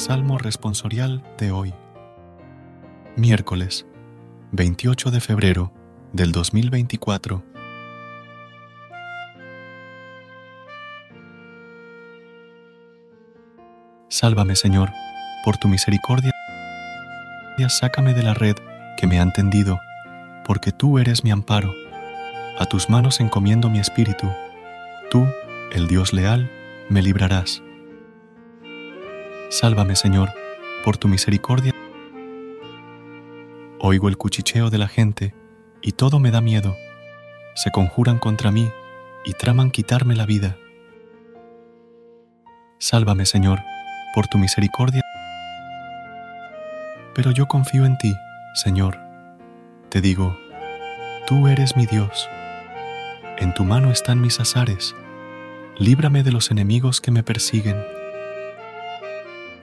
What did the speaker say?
Salmo responsorial de hoy. Miércoles, 28 de febrero del 2024. Sálvame, Señor, por tu misericordia. Sácame de la red que me han tendido, porque tú eres mi amparo. A tus manos encomiendo mi espíritu. Tú, el Dios leal, me librarás. Sálvame, Señor, por tu misericordia. Oigo el cuchicheo de la gente y todo me da miedo. Se conjuran contra mí y traman quitarme la vida. Sálvame, Señor, por tu misericordia. Pero yo confío en ti, Señor. Te digo, tú eres mi Dios. En tu mano están mis azares. Líbrame de los enemigos que me persiguen.